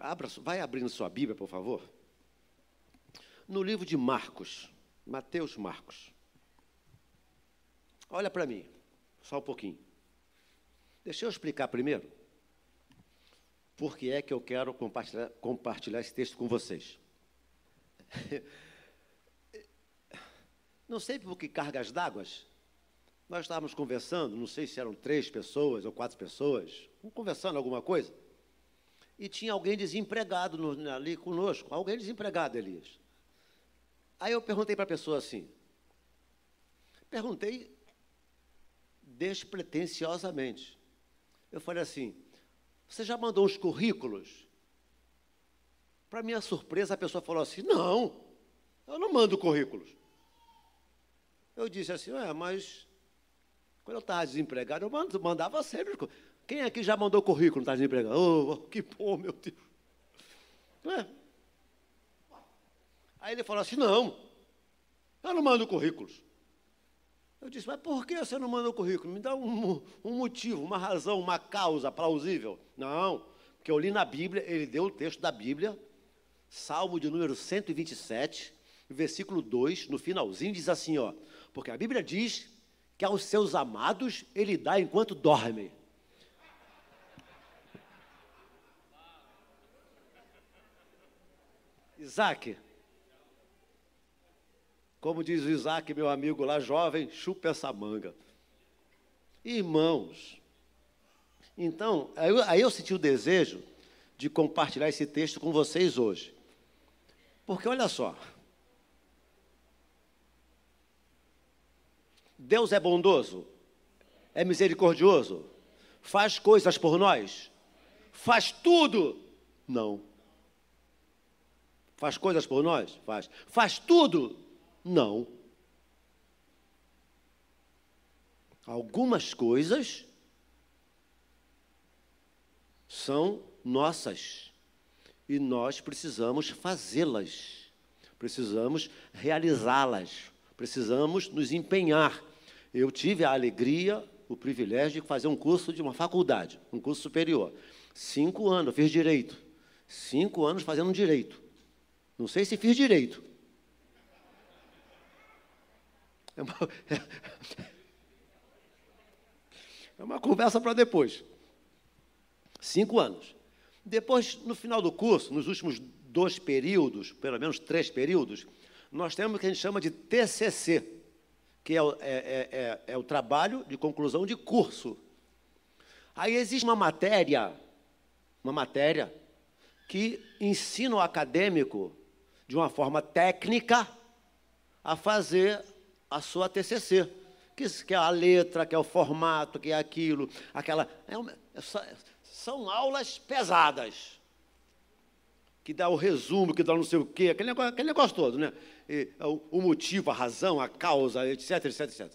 Abra, vai abrindo sua Bíblia, por favor. No livro de Marcos, Mateus Marcos. Olha para mim, só um pouquinho. Deixa eu explicar primeiro por que é que eu quero compartilhar, compartilhar esse texto com vocês. Não sei por que cargas d'água. Nós estávamos conversando, não sei se eram três pessoas ou quatro pessoas, conversando alguma coisa, e tinha alguém desempregado no, ali conosco, alguém desempregado, Elias. Aí eu perguntei para a pessoa assim, perguntei despretensiosamente. Eu falei assim: Você já mandou os currículos? Para minha surpresa, a pessoa falou assim: Não, eu não mando currículos. Eu disse assim: É, mas quando eu estava desempregado, eu mandava sempre. Quem aqui já mandou currículo, está desempregado? Oh, que bom, meu Deus. É? Aí ele falou assim: Não, eu não mando currículos. Eu disse, mas por que você não manda o currículo? Me dá um, um motivo, uma razão, uma causa plausível. Não, porque eu li na Bíblia, ele deu o texto da Bíblia, Salmo de número 127, versículo 2, no finalzinho, diz assim, ó, porque a Bíblia diz que aos seus amados ele dá enquanto dorme. Isaac, como diz o Isaac, meu amigo lá jovem, chupa essa manga. Irmãos, então, aí eu, aí eu senti o desejo de compartilhar esse texto com vocês hoje. Porque olha só, Deus é bondoso, é misericordioso, faz coisas por nós, faz tudo. Não. Faz coisas por nós? Faz. Faz tudo? Não. Algumas coisas são nossas e nós precisamos fazê-las, precisamos realizá-las, precisamos nos empenhar. Eu tive a alegria, o privilégio de fazer um curso de uma faculdade, um curso superior. Cinco anos, eu fiz direito. Cinco anos fazendo direito. Não sei se fiz direito, é uma, é uma conversa para depois. Cinco anos. Depois, no final do curso, nos últimos dois períodos, pelo menos três períodos, nós temos o que a gente chama de TCC, que é é, é, é, é o trabalho de conclusão de curso. Aí existe uma matéria, uma matéria que ensina o acadêmico, de uma forma técnica, a fazer a sua TCC, que, que é a letra, que é o formato, que é aquilo, aquela. É uma, é são aulas pesadas, que dá o resumo, que dá não sei o quê, aquele negócio, aquele negócio todo, né? E, o, o, motivo, a razão, a causa, etc, etc, etc.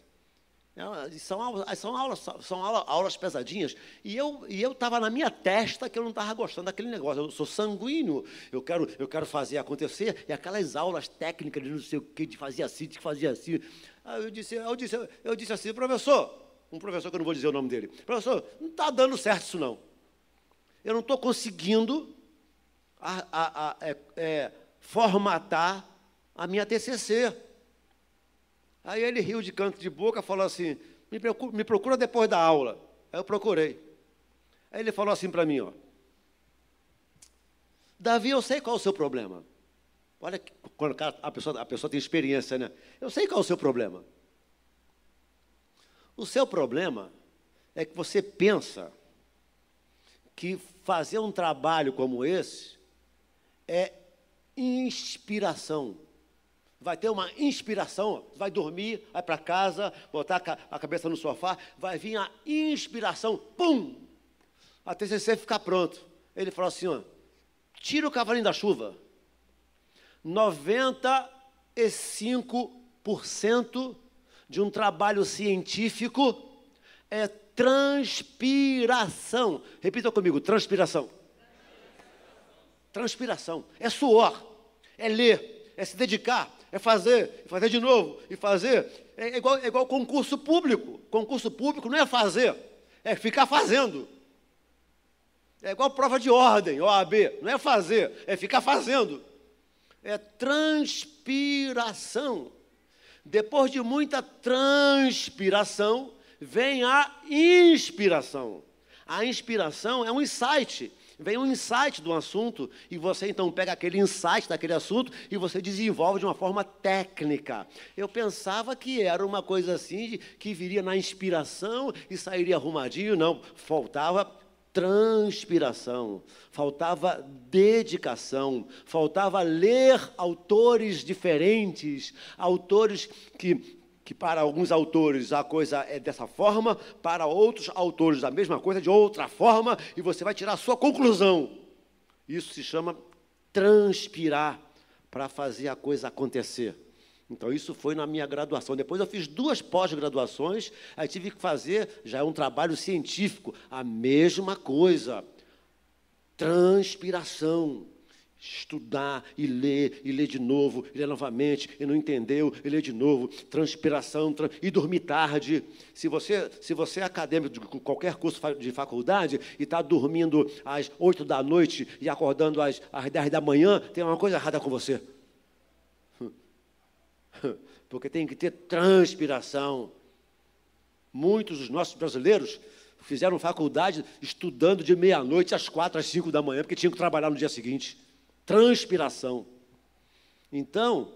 É, são aulas, são aulas, são aulas, pesadinhas. E eu e estava na minha testa que eu não estava gostando daquele negócio. Eu sou sanguíneo, eu quero, eu quero fazer acontecer. E aquelas aulas técnicas de não sei o que, de fazer assim, de fazer assim. Aí eu disse, eu disse, eu disse assim, professor, um professor que eu não vou dizer o nome dele, professor, não está dando certo isso não. Eu não estou conseguindo a, a, a, é, é, formatar a minha TCC. Aí ele riu de canto de boca, falou assim: me procura, me procura depois da aula. Aí eu procurei. Aí ele falou assim para mim: ó, Davi, eu sei qual é o seu problema. Olha, quando a pessoa, a pessoa tem experiência, né? Eu sei qual é o seu problema. O seu problema é que você pensa que fazer um trabalho como esse é inspiração vai ter uma inspiração, vai dormir, vai para casa, botar a cabeça no sofá, vai vir a inspiração, pum! A TCC ficar pronto. Ele falou assim, ó, tira o cavalinho da chuva. 95% de um trabalho científico é transpiração. Repita comigo, transpiração. Transpiração. É suor, é ler, é se dedicar, é fazer, fazer de novo, e fazer. É igual, é igual concurso público. Concurso público não é fazer, é ficar fazendo. É igual prova de ordem, OAB. Não é fazer, é ficar fazendo. É transpiração. Depois de muita transpiração, vem a inspiração. A inspiração é um insight. Vem um insight do assunto e você então pega aquele insight daquele assunto e você desenvolve de uma forma técnica. Eu pensava que era uma coisa assim, que viria na inspiração e sairia arrumadinho. Não, faltava transpiração, faltava dedicação, faltava ler autores diferentes, autores que, que para alguns autores a coisa é dessa forma, para outros autores a mesma coisa de outra forma, e você vai tirar a sua conclusão. Isso se chama transpirar para fazer a coisa acontecer. Então, isso foi na minha graduação. Depois, eu fiz duas pós-graduações, aí tive que fazer, já é um trabalho científico, a mesma coisa. Transpiração. Estudar e ler, e ler de novo, e ler novamente, e não entendeu, e ler de novo, transpiração, tra... e dormir tarde. Se você, se você é acadêmico de qualquer curso de faculdade e está dormindo às oito da noite e acordando às, dez da manhã, tem uma coisa errada com você. porque tem que ter transpiração. Muitos dos nossos brasileiros fizeram faculdade estudando de meia-noite às quatro, às cinco da manhã, porque tinham que trabalhar no dia seguinte. Transpiração. Então,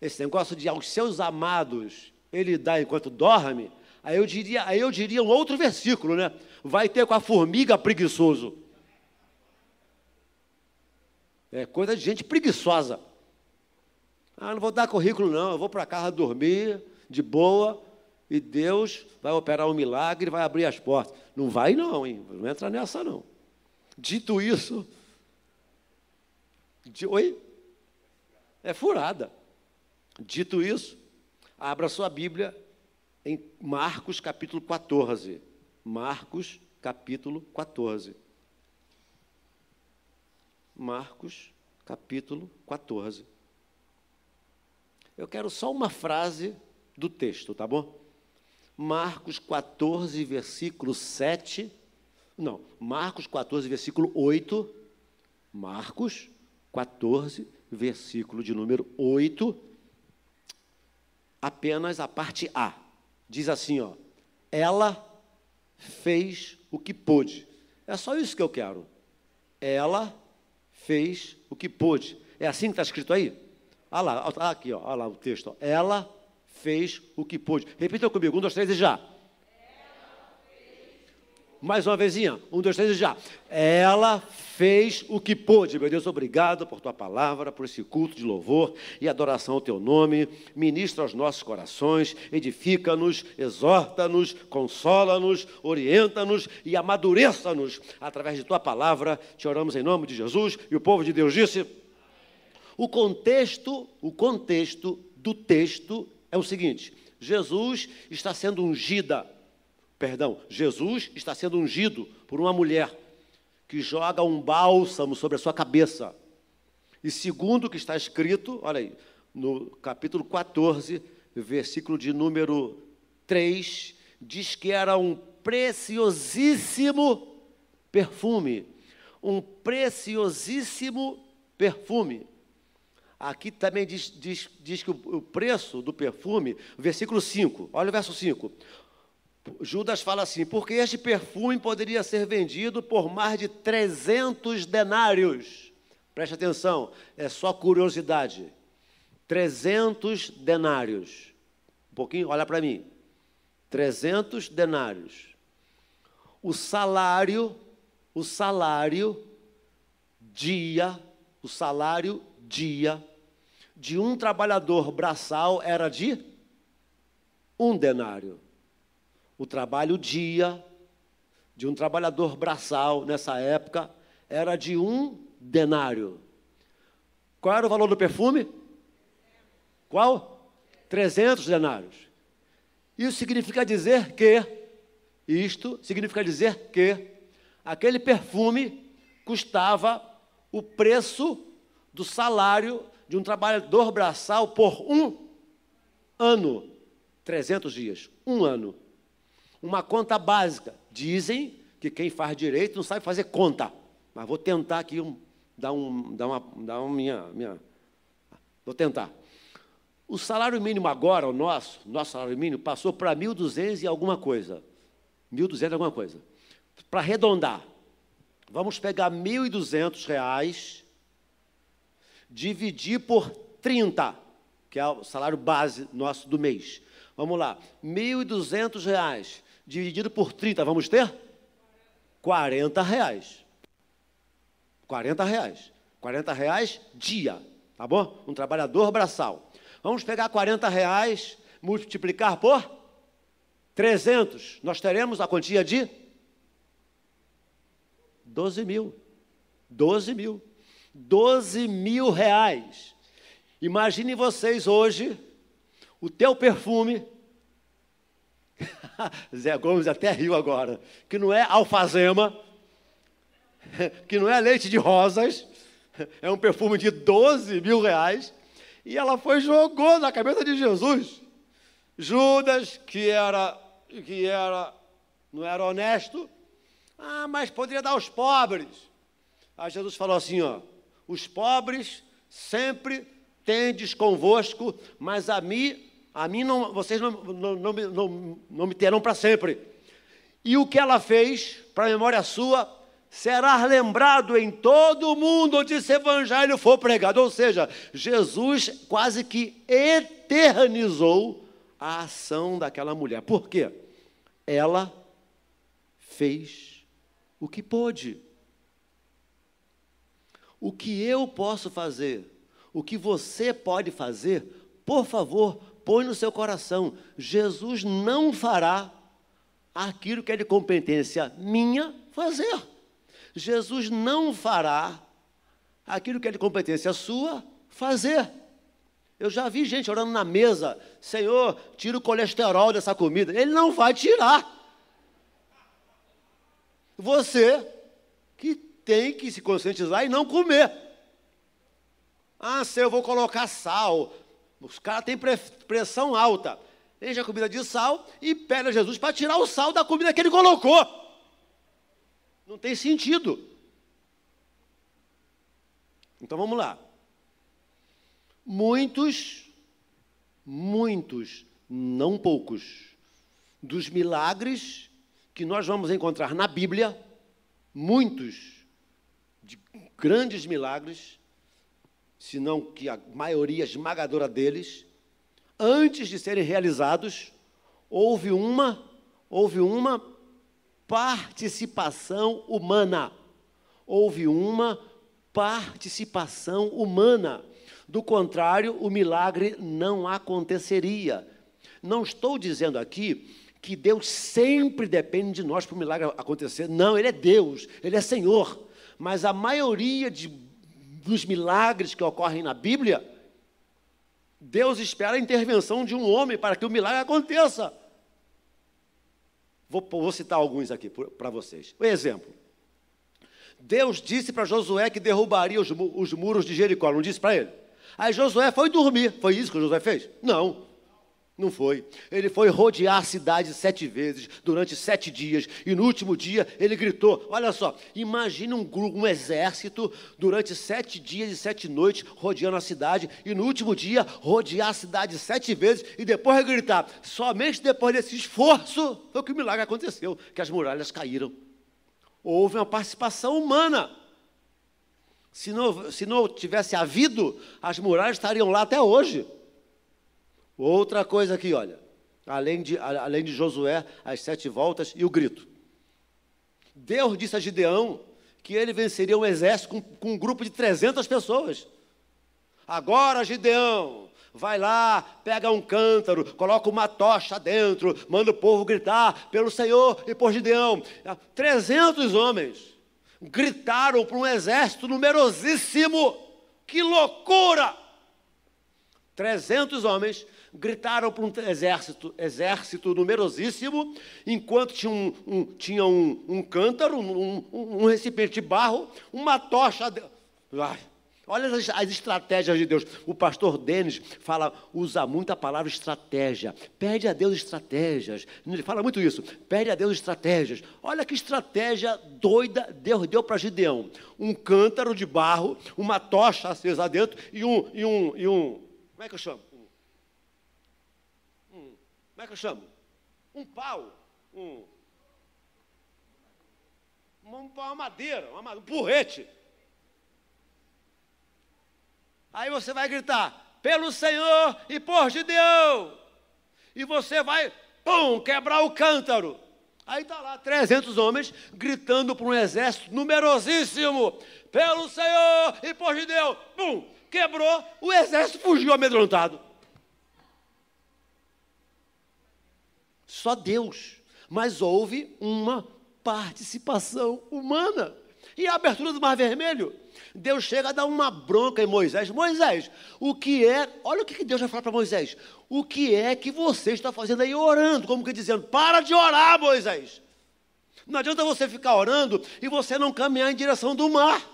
esse negócio de aos seus amados ele dá enquanto dorme, aí eu diria, aí eu diria um outro versículo, né? Vai ter com a formiga preguiçoso. É coisa de gente preguiçosa. Ah, não vou dar currículo, não, eu vou para casa dormir, de boa, e Deus vai operar um milagre vai abrir as portas. Não vai, não, hein? Não entra nessa, não. Dito isso, de, oi? É furada. Dito isso, abra sua Bíblia em Marcos capítulo 14. Marcos capítulo 14. Marcos capítulo 14. Eu quero só uma frase do texto, tá bom? Marcos 14, versículo 7. Não, Marcos 14, versículo 8. Marcos 14, versículo de número 8. Apenas a parte A. Diz assim, ó. Ela fez o que pôde. É só isso que eu quero. Ela fez o que pôde. É assim que está escrito aí? Olha lá, aqui, ó, olha lá o texto. Ó. Ela fez o que pôde. Repita comigo, um, dois, três e já. Mais uma vezinha, um, dois, três e já. Ela fez o que pôde. Meu Deus, obrigado por tua palavra, por esse culto de louvor e adoração ao teu nome. Ministra aos nossos corações, edifica-nos, exorta-nos, consola-nos, orienta-nos e amadureça-nos através de tua palavra. Te oramos em nome de Jesus. E o povo de Deus disse. O contexto, o contexto do texto é o seguinte: Jesus está sendo ungida, perdão, Jesus está sendo ungido por uma mulher que joga um bálsamo sobre a sua cabeça. E segundo o que está escrito, olha aí, no capítulo 14, versículo de número 3, diz que era um preciosíssimo perfume. Um preciosíssimo perfume. Aqui também diz, diz, diz que o, preço do perfume, versículo 5, olha o verso 5. Judas fala assim: porque este perfume poderia ser vendido por mais de 300 denários. Preste atenção, é só curiosidade. 300 denários. Um pouquinho, olha para mim. 300 denários. O salário, o salário dia, o salário dia de um trabalhador braçal era de um denário. O trabalho dia de um trabalhador braçal nessa época era de um denário. Qual era o valor do perfume? Qual? 300 denários. Isso significa dizer que, isto significa dizer que aquele perfume custava o preço do salário de um trabalhador braçal por um ano, 300 dias, um ano. Uma conta básica. Dizem que quem faz direito não sabe fazer conta. mas vou tentar aqui um, dar, um, dar, uma, dar uma minha, minha. Vou tentar. O salário mínimo agora, o nosso, nosso salário mínimo, passou para 1.200 e alguma coisa. 1.200 e alguma coisa. Para arredondar, vamos pegar 1.200 reais, dividir por 30, que é o salário base nosso do mês. Vamos lá, 1.200 reais, dividido por 30, vamos ter? 40 reais. 40 reais. 40 reais dia, tá bom? Um trabalhador braçal. Vamos pegar 40 reais, multiplicar por 300. Nós teremos a quantia de 12 mil. 12 mil. 12 mil reais. Imagine vocês hoje, o teu perfume, Zé Gomes até riu agora, que não é alfazema, que não é leite de rosas, é um perfume de 12 mil reais, e ela foi e jogou na cabeça de Jesus. Judas, que era, que era, não era honesto, ah, mas poderia dar aos pobres. Aí Jesus falou assim: ó, os pobres sempre tendes convosco, mas a mim, a mim não, vocês não, não, não, não, me terão para sempre. E o que ela fez, para a memória sua, será lembrado em todo o mundo onde esse evangelho for pregado. Ou seja, Jesus quase que eternizou a ação daquela mulher. Por quê? Ela fez o que pôde. O que eu posso fazer, o que você pode fazer, por favor, põe no seu coração. Jesus não fará aquilo que é de competência minha fazer. Jesus não fará aquilo que é de competência sua fazer. Eu já vi gente orando na mesa, Senhor, tira o colesterol dessa comida. Ele não vai tirar. Você que tem que se conscientizar e não comer. Ah, se eu vou colocar sal. Os caras têm pressão alta. Enche a comida de sal e pede a Jesus para tirar o sal da comida que ele colocou. Não tem sentido. Então vamos lá. Muitos, muitos, não poucos, dos milagres que nós vamos encontrar na Bíblia, muitos de grandes milagres, se não que a maioria esmagadora deles, antes de serem realizados, houve uma, houve uma participação humana. Houve uma participação humana. Do contrário, o milagre não aconteceria. Não estou dizendo aqui que Deus sempre depende de nós para o milagre acontecer. Não, Ele é Deus, Ele é Senhor. Mas a maioria de, dos milagres que ocorrem na Bíblia, Deus espera a intervenção de um homem para que o milagre aconteça. Vou, vou citar alguns aqui para vocês. Um exemplo. Deus disse para Josué que derrubaria os, os muros de Jericó, não disse para ele? Aí Josué foi dormir. Foi isso que Josué fez? Não. Não foi. Ele foi rodear a cidade sete vezes, durante sete dias, e no último dia ele gritou: Olha só, imagine um, grupo, um exército durante sete dias e sete noites rodeando a cidade, e no último dia rodear a cidade sete vezes e depois gritar. Somente depois desse esforço foi que o milagre aconteceu, que as muralhas caíram. Houve uma participação humana. Se não, se não tivesse havido, as muralhas estariam lá até hoje. Outra coisa aqui, olha. Além de, além de Josué, as sete voltas e o grito. Deus disse a Gideão que ele venceria um exército com, com um grupo de 300 pessoas. Agora, Gideão, vai lá, pega um cântaro, coloca uma tocha dentro, manda o povo gritar pelo Senhor e por Gideão. 300 homens gritaram para um exército numerosíssimo. Que loucura! 300 homens gritaram para um exército, exército numerosíssimo, enquanto tinha um, um tinha um, um cântaro, um, um, recipiente de barro, uma tocha. De... Ai, Olha as, as, estratégias de Deus. O pastor Denis fala, usa muito a palavra estratégia. Pede a Deus estratégias. Ele fala muito isso. Pede a Deus estratégias. Olha que estratégia doida Deus deu para Gideão. Um cântaro de barro, uma tocha acesa dentro e um, e um, e um. Como é que eu chamo? Como é que eu chamo? Um pau. Um, uma madeira, uma, um porrete. Aí você vai gritar, pelo Senhor e por Gideão. E você vai, pum, quebrar o cântaro. Aí está lá 300 homens gritando para um exército numerosíssimo, pelo Senhor e por Gideão. Pum, quebrou, o exército fugiu amedrontado. Só Deus. Mas houve uma participação humana. E a abertura do Mar Vermelho? Deus chega a dar uma bronca em Moisés. Moisés, o que é. Olha o que Deus vai falar para Moisés. O que é que você está fazendo aí orando? Como que dizendo, para de orar, Moisés. Não adianta você ficar orando e você não caminhar em direção do mar.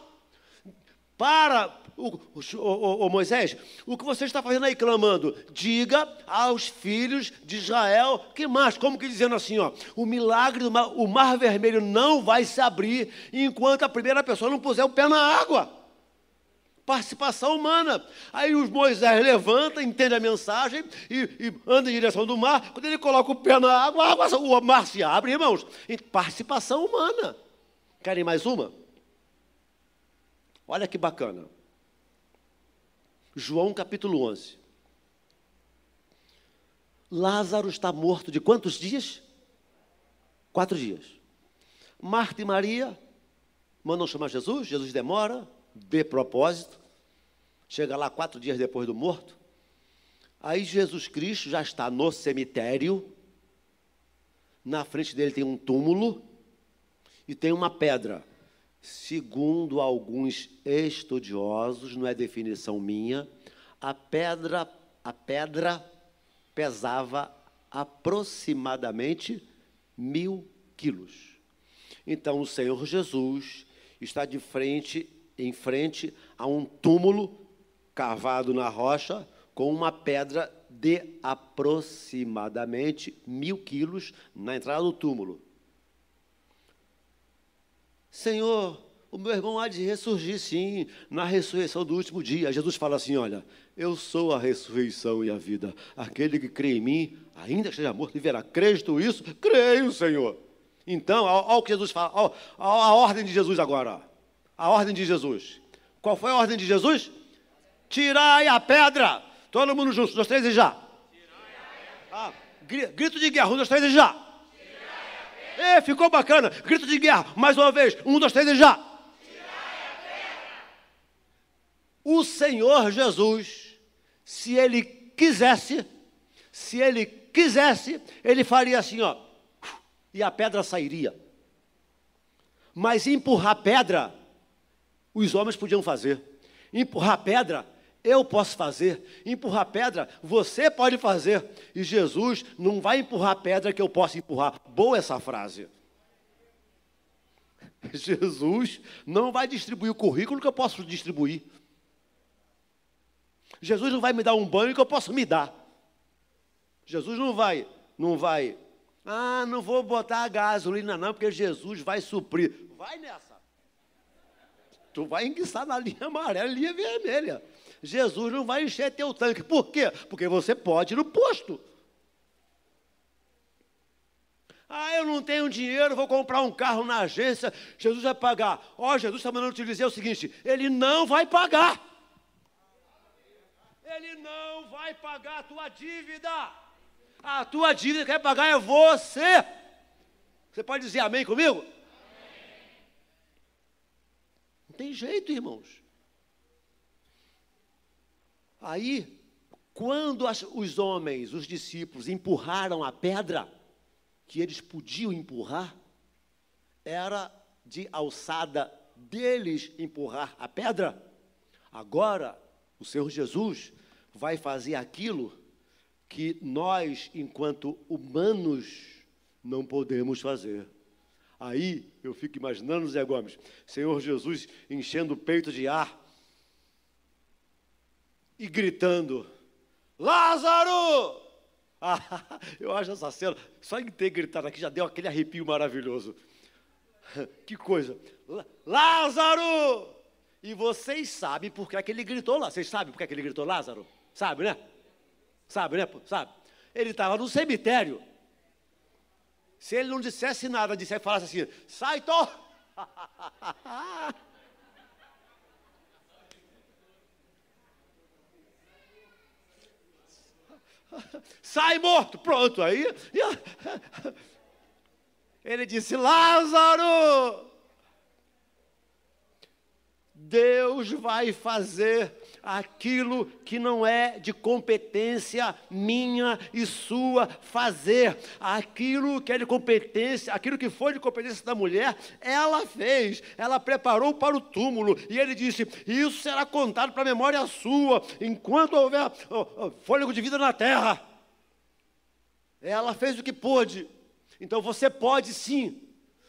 Para, o, o, o, Moisés, o que você está fazendo aí clamando? Diga aos filhos de Israel, que mais? Como que dizendo assim, ó, o milagre do mar, o mar vermelho não vai se abrir enquanto a primeira pessoa não puser o pé na água. Participação humana. Aí os Moisés levanta, entende a mensagem e, e anda em direção do mar. Quando ele coloca o pé na água, água, o mar se abre, irmãos. Participação humana. Querem mais uma? Olha que bacana. João capítulo 11. Lázaro está morto de quantos dias? Quatro dias. Marta e Maria mandam chamar Jesus, Jesus demora, de propósito, chega lá quatro dias depois do morto. Aí Jesus Cristo já está no cemitério, na frente dele tem um túmulo e tem uma pedra. Segundo alguns estudiosos, não é definição minha, a pedra, a pedra pesava aproximadamente mil quilos. Então o Senhor Jesus está de frente, em frente a um túmulo cavado na rocha com uma pedra de aproximadamente mil quilos na entrada do túmulo. Senhor, o meu irmão há de ressurgir sim, na ressurreição do último dia. Jesus fala assim: Olha, eu sou a ressurreição e a vida. Aquele que crê em mim, ainda esteja morto, viverá. Crês tu isso? Creio, Senhor. Então, olha o que Jesus fala, ó, a ordem de Jesus agora. A ordem de Jesus. Qual foi a ordem de Jesus? Tirai a pedra. Todo mundo junto, nós três e já. Ah, grito de guerra, um, dois, três e já. É, ficou bacana. Grito de guerra. Mais uma vez. Um, dois, três e já. O Senhor Jesus, se ele quisesse, se ele quisesse, ele faria assim, ó, e a pedra sairia. Mas empurrar pedra, os homens podiam fazer. Empurrar pedra, eu posso fazer. Empurrar pedra, você pode fazer. E Jesus não vai empurrar pedra que eu possa empurrar. Boa essa frase. Jesus não vai distribuir o currículo que eu posso distribuir. Jesus não vai me dar um banho que eu posso me dar. Jesus não vai, não vai. Ah, não vou botar gasolina não, porque Jesus vai suprir. Vai nessa. Tu vai enguiçar na linha amarela, linha vermelha. Jesus não vai encher teu tanque. Por quê? Porque você pode ir no posto. Ah, eu não tenho dinheiro, vou comprar um carro na agência, Jesus vai pagar. Ó, oh, Jesus está mandando te dizer o seguinte: Ele não vai pagar. Ele não vai pagar a tua dívida. A tua dívida que quer pagar é você. Você pode dizer amém comigo? Amém. Não tem jeito, irmãos. Aí, quando as, os homens, os discípulos, empurraram a pedra, que eles podiam empurrar, era de alçada deles empurrar a pedra. Agora, o Senhor Jesus vai fazer aquilo que nós, enquanto humanos, não podemos fazer. Aí eu fico imaginando, Zé Gomes, Senhor Jesus enchendo o peito de ar e gritando: Lázaro! Ah, eu acho essa cena, só em ter gritado aqui já deu aquele arrepio maravilhoso. Que coisa! Lázaro! E vocês sabem por que, é que ele gritou lá. Vocês sabem por que, é que ele gritou Lázaro? Sabe, né? Sabe, né? Sabe? Ele estava no cemitério. Se ele não dissesse nada, dissesse, falasse assim, sai, tô! Sai morto, pronto. Aí ele disse: Lázaro, Deus vai fazer aquilo que não é de competência minha e sua fazer. Aquilo que é de competência, aquilo que foi de competência da mulher, ela fez. Ela preparou para o túmulo. E ele disse: Isso será contado para a memória sua, enquanto houver fôlego de vida na terra. Ela fez o que pôde. Então você pode sim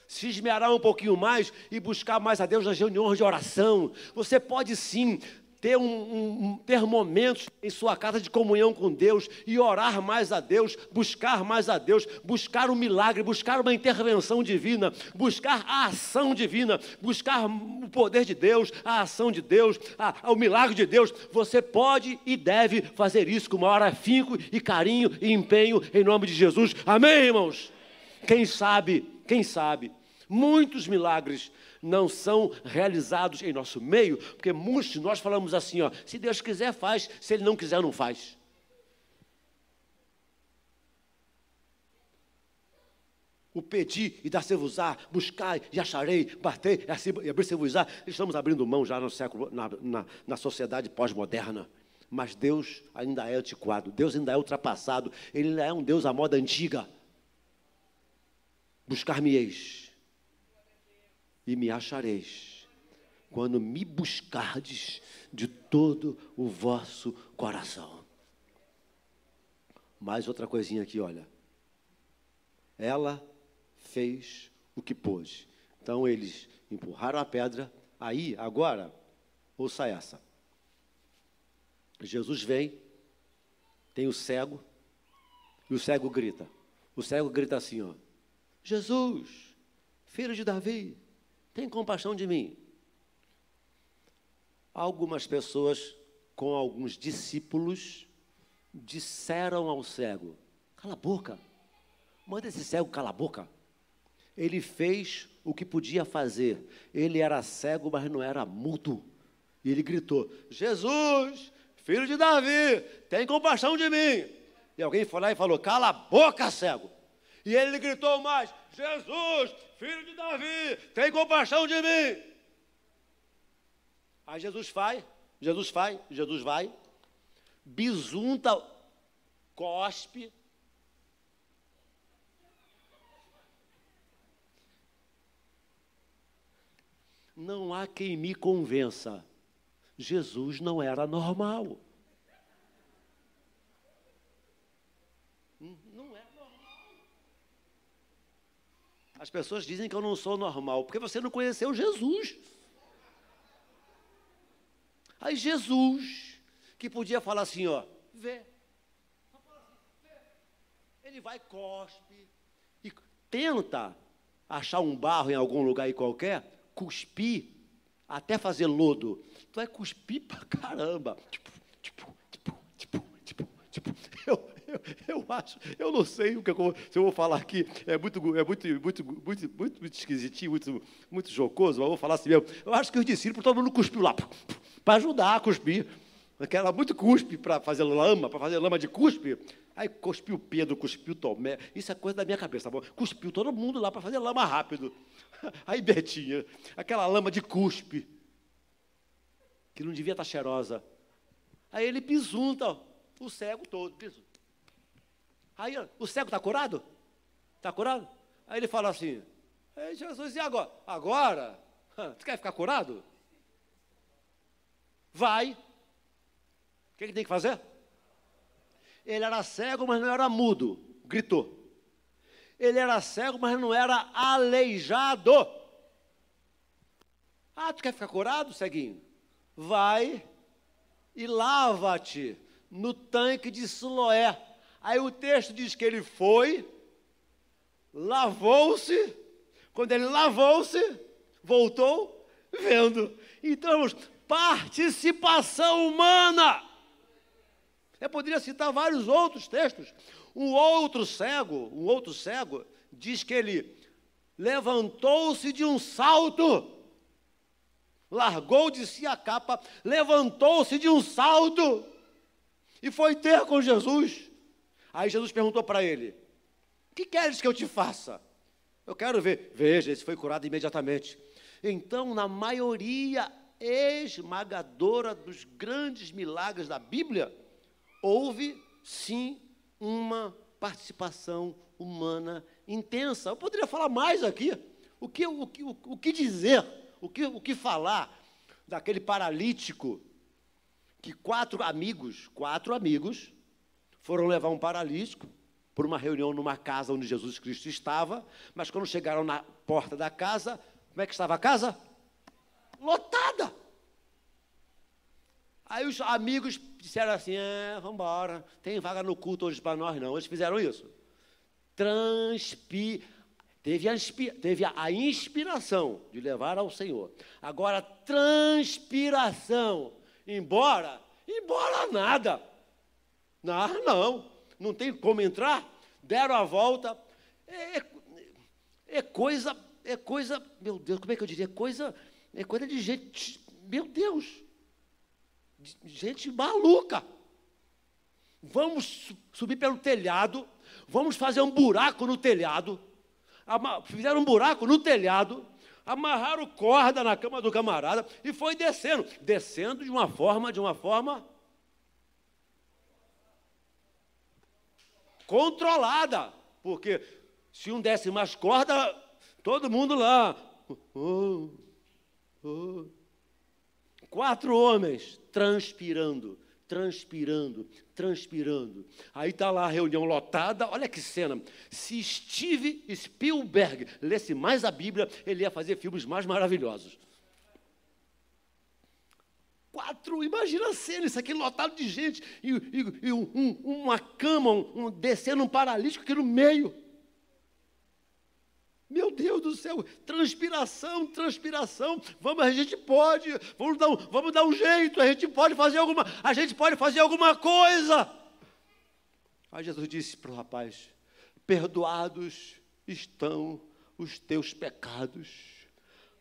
se esmerar um pouquinho mais e buscar mais a Deus nas reuniões de oração. Você pode sim ter, um, um, ter momentos em sua casa de comunhão com Deus e orar mais a Deus, buscar mais a Deus, buscar um milagre, buscar uma intervenção divina, buscar a ação divina, buscar o poder de Deus, a ação de Deus, a, o milagre de Deus. Você pode e deve fazer isso com maior afinco e carinho e empenho em nome de Jesus. Amém, irmãos? Quem sabe, quem sabe, muitos milagres não são realizados em nosso meio, porque muitos de nós falamos assim, ó, se Deus quiser faz, se ele não quiser não faz. O pedir e dar-se-vos-á, buscar e acharei, bater e abrir-se-vos-á. Estamos abrindo mão já no século, na, na, na sociedade pós-moderna. Mas Deus ainda é antiquado, Deus ainda é ultrapassado, Ele ainda é um Deus à moda antiga buscar-me-eis e me achareis, quando me buscardes de todo o vosso coração. Mais outra coisinha aqui, olha. Ela fez o que pôde. Então eles empurraram a pedra. Aí, agora, ouça essa. Jesus vem, tem o cego, e o cego grita. O cego grita assim, ó. Jesus, filho de Davi, tem compaixão de mim. Algumas pessoas, com alguns discípulos, disseram ao cego: Cala a boca, manda esse cego calar a boca. Ele fez o que podia fazer. Ele era cego, mas não era mudo. E ele gritou: Jesus, filho de Davi, tem compaixão de mim. E alguém foi lá e falou: Cala a boca, cego. E ele gritou mais: Jesus, filho de Davi, tem compaixão de mim. Aí Jesus vai, Jesus vai, Jesus vai, bisunta, cospe. Não há quem me convença. Jesus não era normal. As pessoas dizem que eu não sou normal, porque você não conheceu Jesus. Aí Jesus, que podia falar assim, ó, vê. Ele vai, cospe, e tenta achar um barro em algum lugar aí qualquer, cuspir, até fazer lodo. Tu vai cuspir pra caramba. Tipo, tipo, tipo, tipo, tipo, tipo. Eu, eu, eu, acho, eu não sei o que eu, se eu vou falar aqui, é muito, é muito, muito, muito, muito, muito esquisitinho, muito, muito jocoso, mas eu vou falar assim mesmo. Eu acho que os discípulos, todo mundo cuspiu lá, para ajudar a cuspir. Aquela muito cuspe para fazer lama, para fazer lama de cuspe. Aí cuspiu Pedro, cuspiu Tomé. Isso é coisa da minha cabeça, tá bom? Cuspiu todo mundo lá para fazer lama rápido. Aí Betinha, aquela lama de cuspe, que não devia estar tá cheirosa. Aí ele bisunta o cego todo, bisunta. Aí o cego está curado? Está curado? Aí ele fala assim: Ei, Jesus, e agora? Agora? Tu quer ficar curado? Vai. O que, que tem que fazer? Ele era cego, mas não era mudo. Gritou. Ele era cego, mas não era aleijado. Ah, tu quer ficar curado, ceguinho? Vai e lava-te no tanque de Siloé. Aí o texto diz que ele foi, lavou-se, quando ele lavou-se, voltou vendo. Então, participação humana. Eu poderia citar vários outros textos. Um outro cego, um outro cego, diz que ele levantou-se de um salto, largou de si a capa, levantou-se de um salto e foi ter com Jesus. Aí Jesus perguntou para ele: O que queres que eu te faça? Eu quero ver. Veja, esse foi curado imediatamente. Então, na maioria esmagadora dos grandes milagres da Bíblia, houve sim uma participação humana intensa. Eu poderia falar mais aqui. O que, o, que, o, que dizer? O que, o que falar daquele paralítico que quatro amigos, quatro amigos, foram levar um paralítico por uma reunião numa casa onde Jesus Cristo estava, mas quando chegaram na porta da casa, como é que estava a casa? Lotada. Aí os amigos disseram assim: é, vamos embora, tem vaga no culto hoje para nós, não. Eles fizeram isso. Transpi, teve, a, teve a inspiração de levar ao Senhor. Agora, transpiração, embora, embora nada. Não, não, não tem como entrar. Deram a volta. É, é, é coisa, é coisa, meu Deus, como é que eu diria? É coisa, é coisa de gente, meu Deus gente maluca. Vamos subir pelo telhado, vamos fazer um buraco no telhado. Fizeram um buraco no telhado, amarraram corda na cama do camarada e foi descendo, descendo de uma forma, de uma forma controlada, porque se um desse mais corda, todo mundo lá. Oh, oh. Quatro homens transpirando, transpirando, transpirando. Aí está lá a reunião lotada, olha que cena. Se Steve Spielberg lesse mais a Bíblia, ele ia fazer filmes mais maravilhosos. Quatro, imagina a cena, isso aqui lotado de gente, e, e, e um, uma cama, um, um, descendo um paralítico aqui no meio. Meu Deus do céu, transpiração, transpiração. Vamos, a gente pode, vamos dar, um, vamos dar um jeito, a gente pode fazer alguma, a gente pode fazer alguma coisa. Aí Jesus disse para o rapaz: Perdoados estão os teus pecados.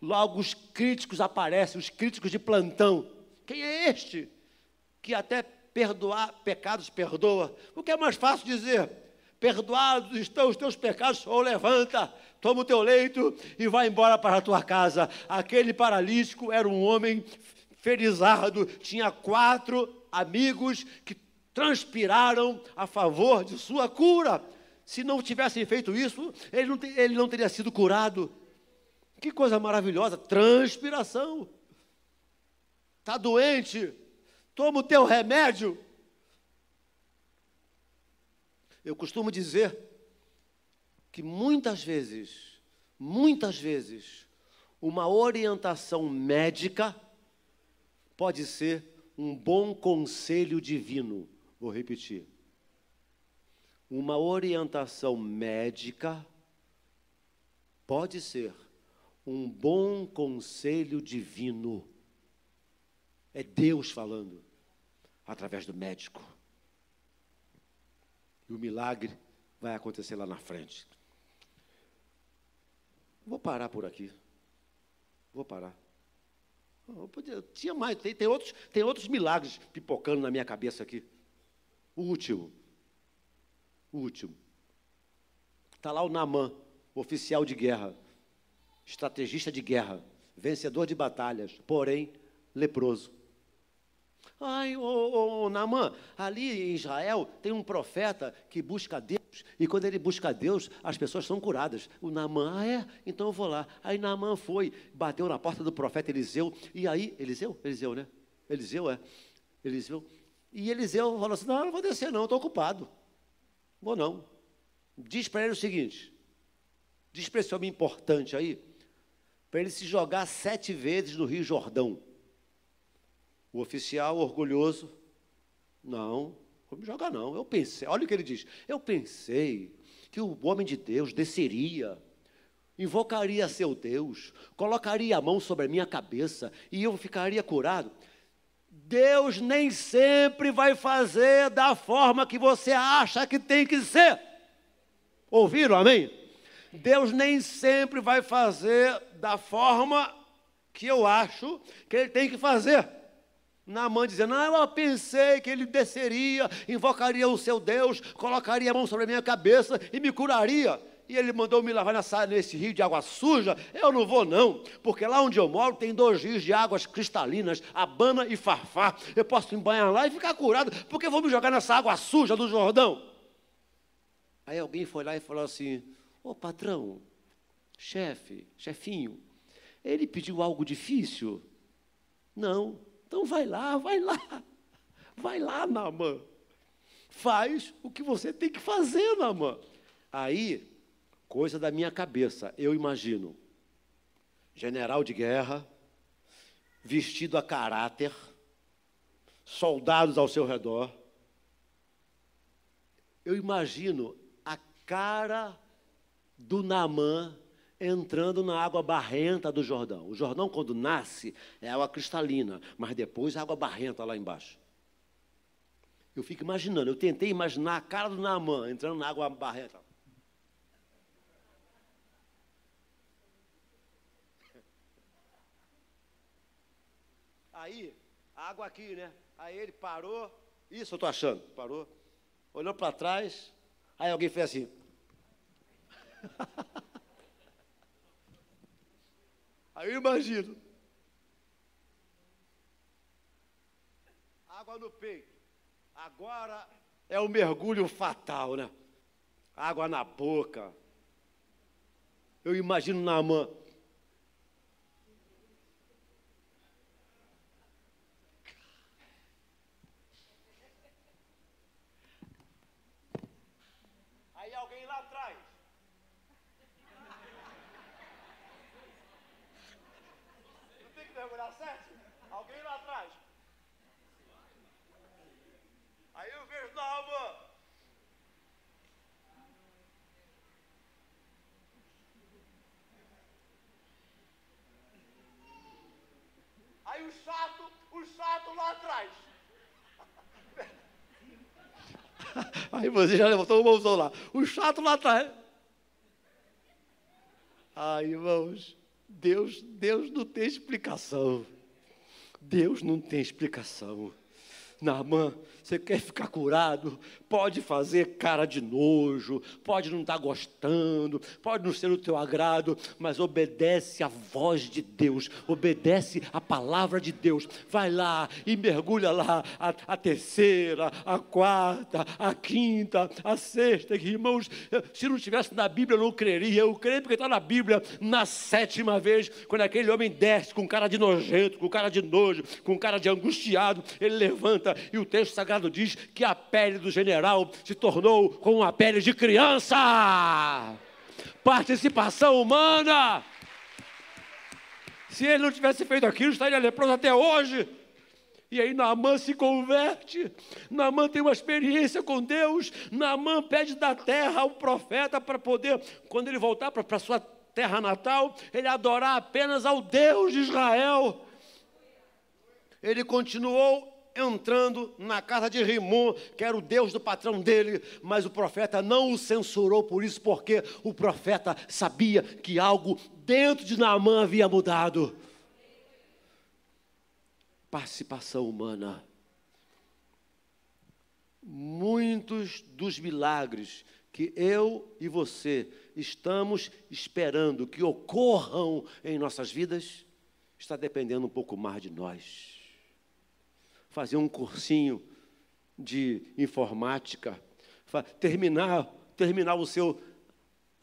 Logo os críticos aparecem, os críticos de plantão. Quem é este que até perdoar pecados perdoa? O que é mais fácil dizer? Perdoados estão os teus pecados, ou levanta, toma o teu leito e vai embora para a tua casa. Aquele paralítico era um homem felizardo, tinha quatro amigos que transpiraram a favor de sua cura. Se não tivessem feito isso, ele não, ele não teria sido curado. Que coisa maravilhosa, transpiração. Está doente? Toma o teu remédio. Eu costumo dizer que muitas vezes, muitas vezes, uma orientação médica pode ser um bom conselho divino. Vou repetir. Uma orientação médica pode ser um bom conselho divino. É Deus falando através do médico. E o milagre vai acontecer lá na frente. Vou parar por aqui. Vou parar. Podia, tinha mais, tem, tem, outros, tem outros milagres pipocando na minha cabeça aqui. O último. O último. Está lá o Namã, oficial de guerra, estrategista de guerra, vencedor de batalhas, porém leproso. Ai, ô, ô, ô Namã, ali em Israel tem um profeta que busca Deus, e quando ele busca Deus, as pessoas são curadas. O Namã, ah, é? Então eu vou lá. Aí Namã foi, bateu na porta do profeta Eliseu, e aí, Eliseu? Eliseu, né? Eliseu, é. Eliseu. E Eliseu falou assim: não, não vou descer, não, estou ocupado. Vou não. Diz para ele o seguinte: diz para esse homem importante aí, para ele se jogar sete vezes no Rio Jordão. O oficial orgulhoso, não, vou me jogar não. Eu pensei, olha o que ele diz. Eu pensei que o homem de Deus desceria, invocaria seu Deus, colocaria a mão sobre a minha cabeça e eu ficaria curado. Deus nem sempre vai fazer da forma que você acha que tem que ser. Ouviram, amém? Deus nem sempre vai fazer da forma que eu acho que ele tem que fazer. Naamã dizendo, não, eu pensei que ele desceria, invocaria o seu Deus, colocaria a mão sobre a minha cabeça e me curaria. E ele mandou me lavar nessa, nesse rio de água suja. Eu não vou, não, porque lá onde eu moro tem dois rios de águas cristalinas, Abana e Farfá. Eu posso me banhar lá e ficar curado, porque vou me jogar nessa água suja do Jordão. Aí alguém foi lá e falou assim: Ô patrão, chefe, chefinho, ele pediu algo difícil? Não. Então vai lá, vai lá. Vai lá, Namã. Faz o que você tem que fazer, Namã. Aí, coisa da minha cabeça, eu imagino. General de guerra, vestido a caráter, soldados ao seu redor. Eu imagino a cara do Namã entrando na água barrenta do Jordão. O Jordão, quando nasce, é água cristalina, mas depois água barrenta lá embaixo. Eu fico imaginando, eu tentei imaginar a cara do Naamã entrando na água barrenta. Aí, água aqui, né? Aí ele parou, isso eu estou achando, parou, olhou para trás, aí alguém fez assim. Aí eu imagino. Água no peito. Agora é o mergulho fatal, né? Água na boca. Eu imagino na mão. o chato, o chato lá atrás. Aí você já levantou o mãozão lá. O chato lá atrás. Ai, irmãos, Deus, Deus não tem explicação. Deus não tem explicação. Naamã, você quer ficar curado? Pode fazer cara de nojo, pode não estar tá gostando, pode não ser o teu agrado, mas obedece à voz de Deus, obedece à palavra de Deus. Vai lá e mergulha lá a, a terceira, a quarta, a quinta, a sexta. Irmãos, se não estivesse na Bíblia, eu não creria. Eu creio porque está na Bíblia, na sétima vez, quando aquele homem desce com cara de nojento, com cara de nojo, com cara de angustiado, ele levanta e o texto sagrado diz que a pele do general se tornou como a pele de criança. Participação humana. Se ele não tivesse feito aquilo, estaria leproso até hoje. E aí Naamã se converte, Naamã tem uma experiência com Deus, Naamã pede da terra ao profeta para poder, quando ele voltar para sua terra natal, ele adorar apenas ao Deus de Israel. Ele continuou entrando na casa de Rimon, que era o Deus do patrão dele, mas o profeta não o censurou por isso, porque o profeta sabia que algo dentro de Naamã havia mudado. Participação humana. Muitos dos milagres que eu e você estamos esperando que ocorram em nossas vidas, está dependendo um pouco mais de nós fazer um cursinho de informática, terminar, terminar o seu.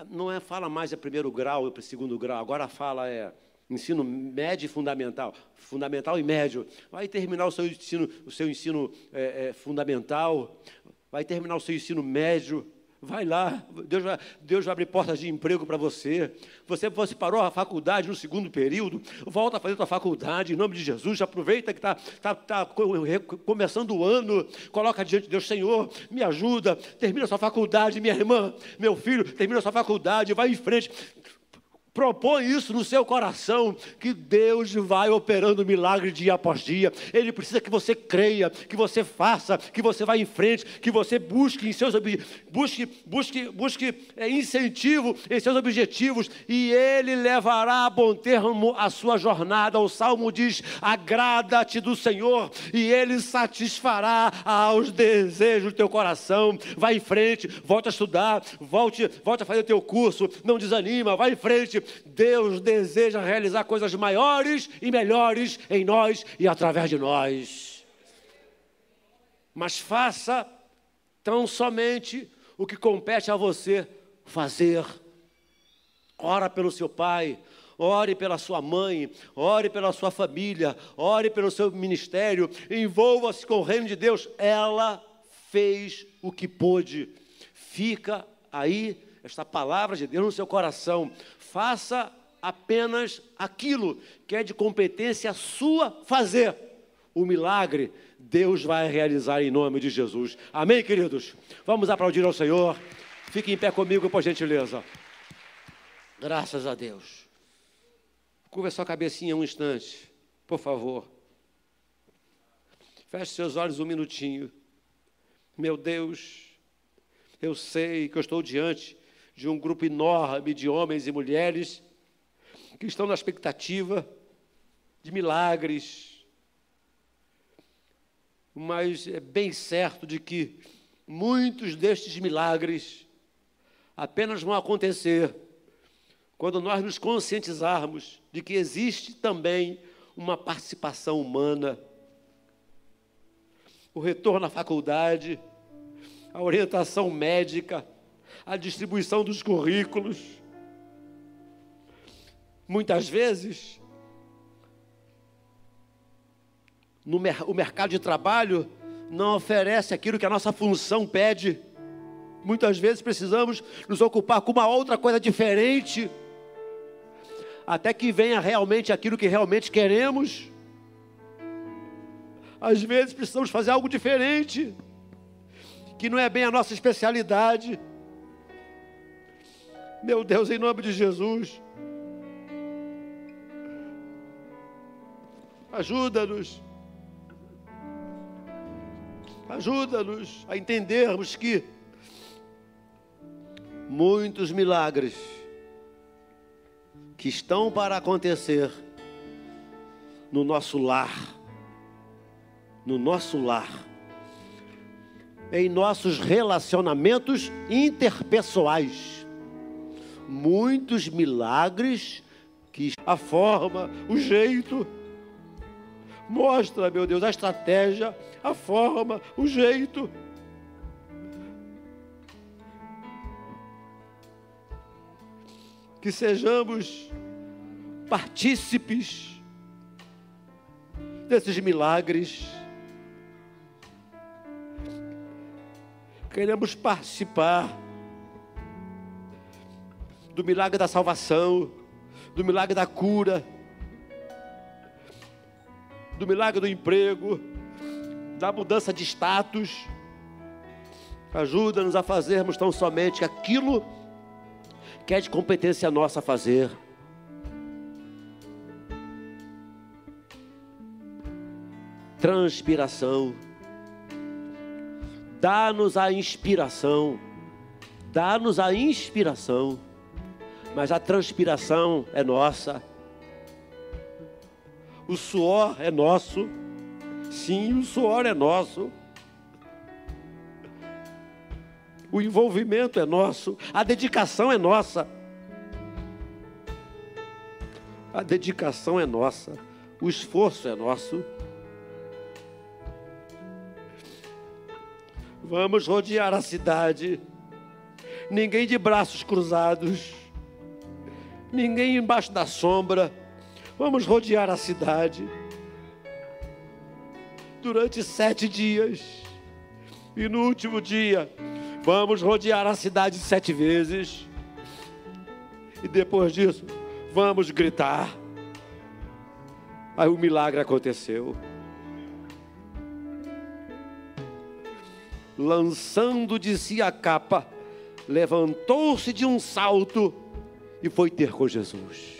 Não é fala mais é primeiro grau, é segundo grau, agora fala é ensino médio e fundamental, fundamental e médio. Vai terminar o seu ensino, o seu ensino é, é, fundamental, vai terminar o seu ensino médio, Vai lá, Deus vai, Deus vai abrir portas de emprego para você. Você, você parou a faculdade no segundo período, volta a fazer a sua faculdade, em nome de Jesus. Aproveita que está tá, tá começando o ano, coloca diante de Deus, Senhor, me ajuda, termina a sua faculdade, minha irmã, meu filho, termina a sua faculdade, vai em frente. Propõe isso no seu coração, que Deus vai operando milagre dia após dia. Ele precisa que você creia, que você faça, que você vá em frente, que você busque em seus busque, busque, busque é, incentivo em seus objetivos e ele levará a bom termo a sua jornada. O salmo diz: agrada-te do Senhor e ele satisfará aos desejos do teu coração. Vai em frente, volte a estudar, volte, volte a fazer o teu curso, não desanima, vai em frente Deus deseja realizar coisas maiores e melhores em nós e através de nós. Mas faça tão somente o que compete a você fazer. Ora pelo seu pai, ore pela sua mãe, ore pela sua família, ore pelo seu ministério, envolva-se com o reino de Deus. Ela fez o que pôde. Fica aí esta palavra de Deus no seu coração. Faça apenas aquilo que é de competência sua fazer. O milagre Deus vai realizar em nome de Jesus. Amém, queridos? Vamos aplaudir ao Senhor. Fique em pé comigo, por gentileza. Graças a Deus. Curva sua cabecinha um instante, por favor. Feche seus olhos um minutinho. Meu Deus, eu sei que eu estou diante de um grupo enorme de homens e mulheres que estão na expectativa de milagres. Mas é bem certo de que muitos destes milagres apenas vão acontecer quando nós nos conscientizarmos de que existe também uma participação humana. O retorno à faculdade, a orientação médica, a distribuição dos currículos. Muitas vezes, no o mercado de trabalho não oferece aquilo que a nossa função pede. Muitas vezes precisamos nos ocupar com uma outra coisa diferente, até que venha realmente aquilo que realmente queremos. Às vezes precisamos fazer algo diferente, que não é bem a nossa especialidade. Meu Deus, em nome de Jesus. Ajuda-nos. Ajuda-nos a entendermos que muitos milagres que estão para acontecer no nosso lar, no nosso lar, em nossos relacionamentos interpessoais muitos milagres que a forma, o jeito. Mostra, meu Deus, a estratégia, a forma, o jeito. Que sejamos partícipes desses milagres. Queremos participar do milagre da salvação, do milagre da cura, do milagre do emprego, da mudança de status. Ajuda-nos a fazermos tão somente aquilo que é de competência nossa fazer. Transpiração. Dá-nos a inspiração. Dá-nos a inspiração mas a transpiração é nossa. O suor é nosso. Sim, o suor é nosso. O envolvimento é nosso. A dedicação é nossa. A dedicação é nossa. O esforço é nosso. Vamos rodear a cidade. Ninguém de braços cruzados ninguém embaixo da sombra. Vamos rodear a cidade durante sete dias. E no último dia, Vamos rodear a cidade sete vezes. E depois disso, vamos gritar. Aí o milagre aconteceu. Lançando de si a capa, levantou-se de um salto e foi ter com Jesus.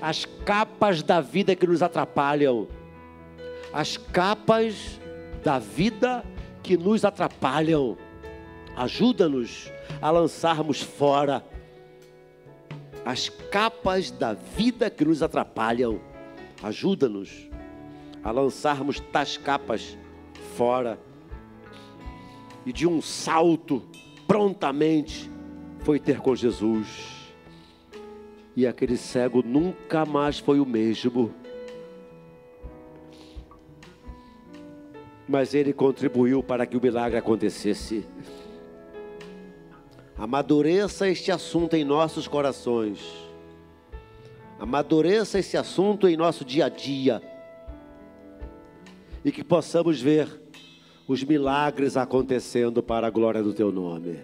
As capas da vida que nos atrapalham, as capas da vida que nos atrapalham, ajuda-nos a lançarmos fora as capas da vida que nos atrapalham, ajuda-nos a lançarmos tais capas fora e de um salto prontamente foi ter com Jesus. E aquele cego nunca mais foi o mesmo. Mas ele contribuiu para que o milagre acontecesse. Amadureça este assunto em nossos corações. Amadureça esse assunto em nosso dia a dia. E que possamos ver os milagres acontecendo para a glória do teu nome.